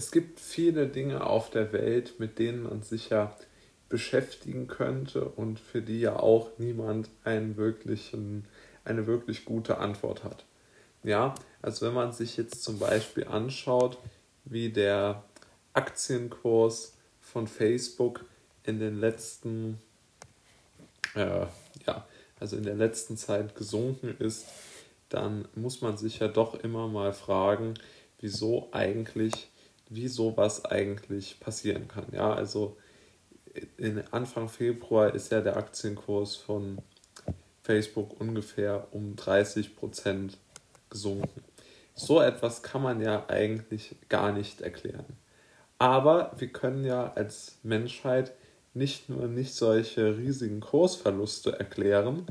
es gibt viele Dinge auf der Welt, mit denen man sich ja beschäftigen könnte und für die ja auch niemand einen wirklichen, eine wirklich gute Antwort hat. Ja, also wenn man sich jetzt zum Beispiel anschaut, wie der Aktienkurs von Facebook in den letzten, äh, ja, also in der letzten Zeit gesunken ist, dann muss man sich ja doch immer mal fragen, wieso eigentlich, wie sowas eigentlich passieren kann. Ja, also in Anfang Februar ist ja der Aktienkurs von Facebook ungefähr um 30 Prozent gesunken. So etwas kann man ja eigentlich gar nicht erklären. Aber wir können ja als Menschheit nicht nur nicht solche riesigen Kursverluste erklären,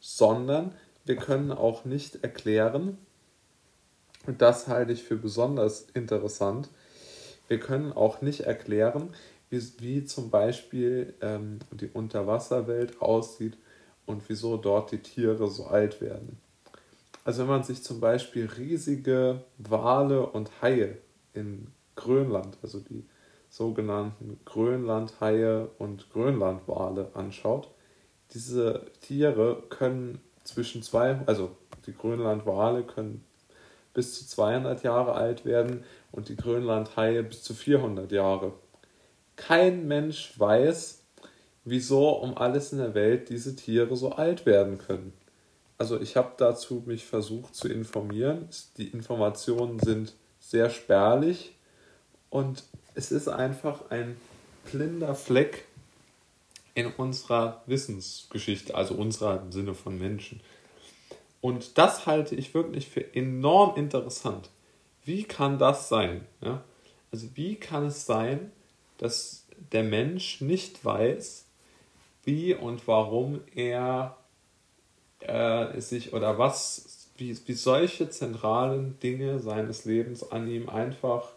sondern wir können auch nicht erklären, und das halte ich für besonders interessant, wir können auch nicht erklären, wie, wie zum Beispiel ähm, die Unterwasserwelt aussieht und wieso dort die Tiere so alt werden. Also wenn man sich zum Beispiel riesige Wale und Haie in Grönland, also die sogenannten Grönlandhaie und Grönlandwale anschaut, diese Tiere können zwischen zwei, also die Grönlandwale können bis zu 200 Jahre alt werden und die Grönlandhaie bis zu 400 Jahre. Kein Mensch weiß, wieso um alles in der Welt diese Tiere so alt werden können. Also ich habe dazu mich versucht zu informieren. Die Informationen sind sehr spärlich und es ist einfach ein blinder Fleck in unserer Wissensgeschichte, also unserer im Sinne von Menschen. Und das halte ich wirklich für enorm interessant. Wie kann das sein? Ja? Also wie kann es sein, dass der Mensch nicht weiß, wie und warum er äh, sich oder was, wie, wie solche zentralen Dinge seines Lebens an ihm einfach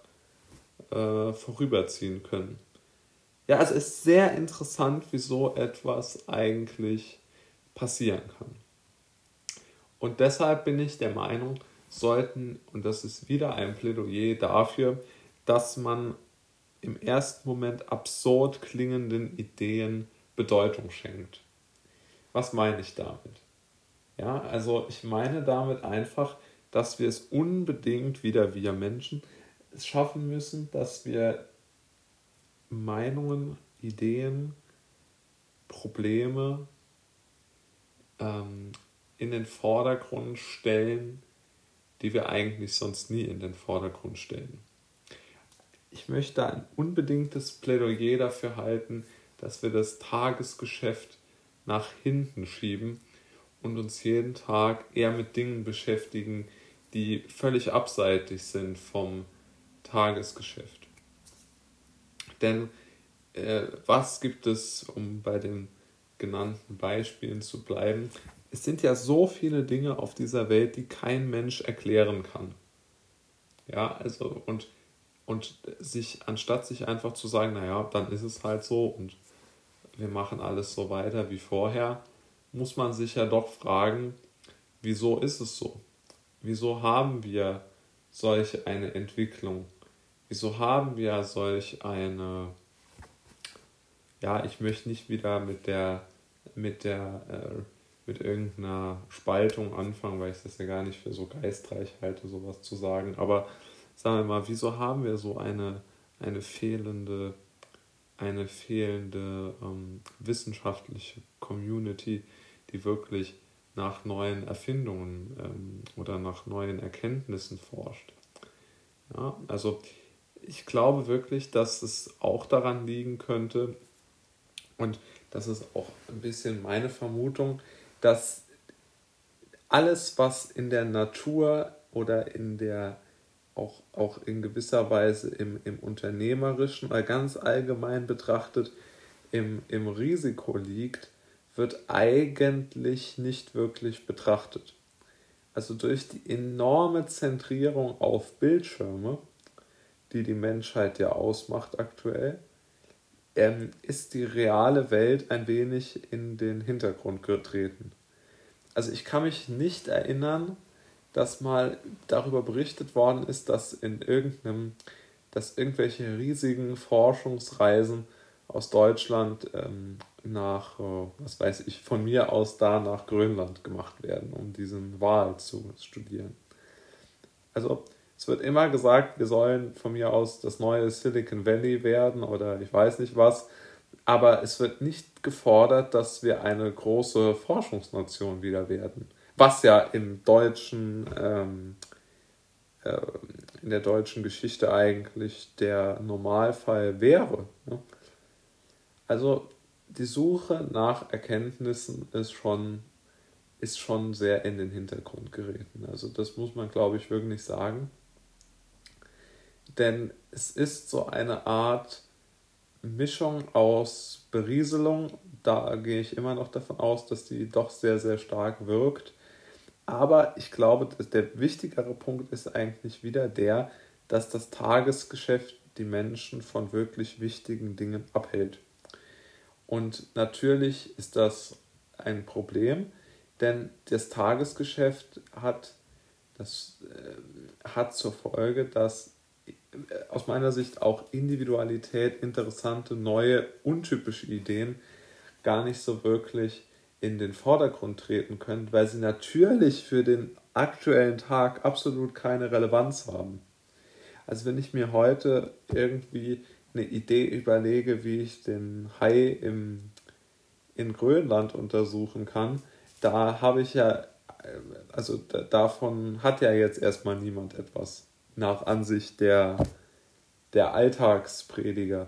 äh, vorüberziehen können. Ja, also es ist sehr interessant, wie so etwas eigentlich passieren kann. Und deshalb bin ich der Meinung, sollten, und das ist wieder ein Plädoyer dafür, dass man im ersten Moment absurd klingenden Ideen Bedeutung schenkt. Was meine ich damit? Ja, also ich meine damit einfach, dass wir es unbedingt wieder wir Menschen schaffen müssen, dass wir Meinungen, Ideen, Probleme ähm, in den Vordergrund stellen, die wir eigentlich sonst nie in den Vordergrund stellen. Ich möchte ein unbedingtes Plädoyer dafür halten, dass wir das Tagesgeschäft nach hinten schieben und uns jeden Tag eher mit Dingen beschäftigen, die völlig abseitig sind vom Tagesgeschäft. Denn äh, was gibt es, um bei den genannten Beispielen zu bleiben? Es sind ja so viele Dinge auf dieser Welt, die kein Mensch erklären kann. Ja, also und, und sich, anstatt sich einfach zu sagen, naja, dann ist es halt so und wir machen alles so weiter wie vorher, muss man sich ja doch fragen, wieso ist es so? Wieso haben wir solch eine Entwicklung? Wieso haben wir solch eine, ja, ich möchte nicht wieder mit der, mit der, äh, mit irgendeiner Spaltung anfangen, weil ich das ja gar nicht für so geistreich halte, sowas zu sagen. Aber sagen wir mal, wieso haben wir so eine, eine fehlende, eine fehlende ähm, wissenschaftliche Community, die wirklich nach neuen Erfindungen ähm, oder nach neuen Erkenntnissen forscht? Ja, also ich glaube wirklich, dass es auch daran liegen könnte, und das ist auch ein bisschen meine Vermutung, dass alles, was in der Natur oder in der auch, auch in gewisser Weise im, im Unternehmerischen oder ganz allgemein betrachtet im, im Risiko liegt, wird eigentlich nicht wirklich betrachtet. Also durch die enorme Zentrierung auf Bildschirme die die Menschheit ja ausmacht aktuell, ähm, ist die reale Welt ein wenig in den Hintergrund getreten. Also ich kann mich nicht erinnern, dass mal darüber berichtet worden ist, dass in irgendeinem, dass irgendwelche riesigen Forschungsreisen aus Deutschland ähm, nach, äh, was weiß ich, von mir aus da nach Grönland gemacht werden, um diesen Wal zu studieren. Also es wird immer gesagt, wir sollen von mir aus das neue Silicon Valley werden oder ich weiß nicht was, aber es wird nicht gefordert, dass wir eine große Forschungsnation wieder werden, was ja im deutschen, ähm, äh, in der deutschen Geschichte eigentlich der Normalfall wäre. Ne? Also die Suche nach Erkenntnissen ist schon, ist schon sehr in den Hintergrund geraten. Also das muss man, glaube ich, wirklich sagen. Denn es ist so eine Art Mischung aus Berieselung. Da gehe ich immer noch davon aus, dass die doch sehr, sehr stark wirkt. Aber ich glaube, der wichtigere Punkt ist eigentlich wieder der, dass das Tagesgeschäft die Menschen von wirklich wichtigen Dingen abhält. Und natürlich ist das ein Problem, denn das Tagesgeschäft hat, das, äh, hat zur Folge, dass aus meiner Sicht auch Individualität, interessante, neue, untypische Ideen gar nicht so wirklich in den Vordergrund treten können, weil sie natürlich für den aktuellen Tag absolut keine Relevanz haben. Also wenn ich mir heute irgendwie eine Idee überlege, wie ich den Hai im, in Grönland untersuchen kann, da habe ich ja, also davon hat ja jetzt erstmal niemand etwas nach Ansicht der, der Alltagsprediger.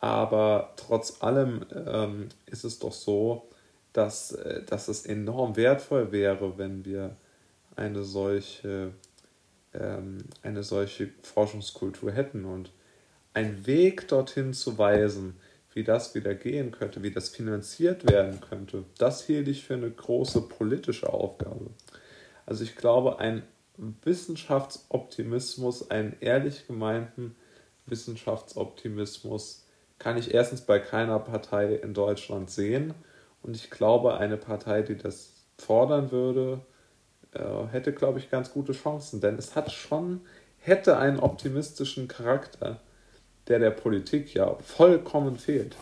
Aber trotz allem ähm, ist es doch so, dass, äh, dass es enorm wertvoll wäre, wenn wir eine solche, ähm, eine solche Forschungskultur hätten. Und einen Weg dorthin zu weisen, wie das wieder gehen könnte, wie das finanziert werden könnte, das hielt ich für eine große politische Aufgabe. Also ich glaube, ein Wissenschaftsoptimismus, einen ehrlich gemeinten Wissenschaftsoptimismus kann ich erstens bei keiner Partei in Deutschland sehen. Und ich glaube, eine Partei, die das fordern würde, äh, hätte, glaube ich, ganz gute Chancen. Denn es hat schon, hätte einen optimistischen Charakter der der Politik ja vollkommen fehlt.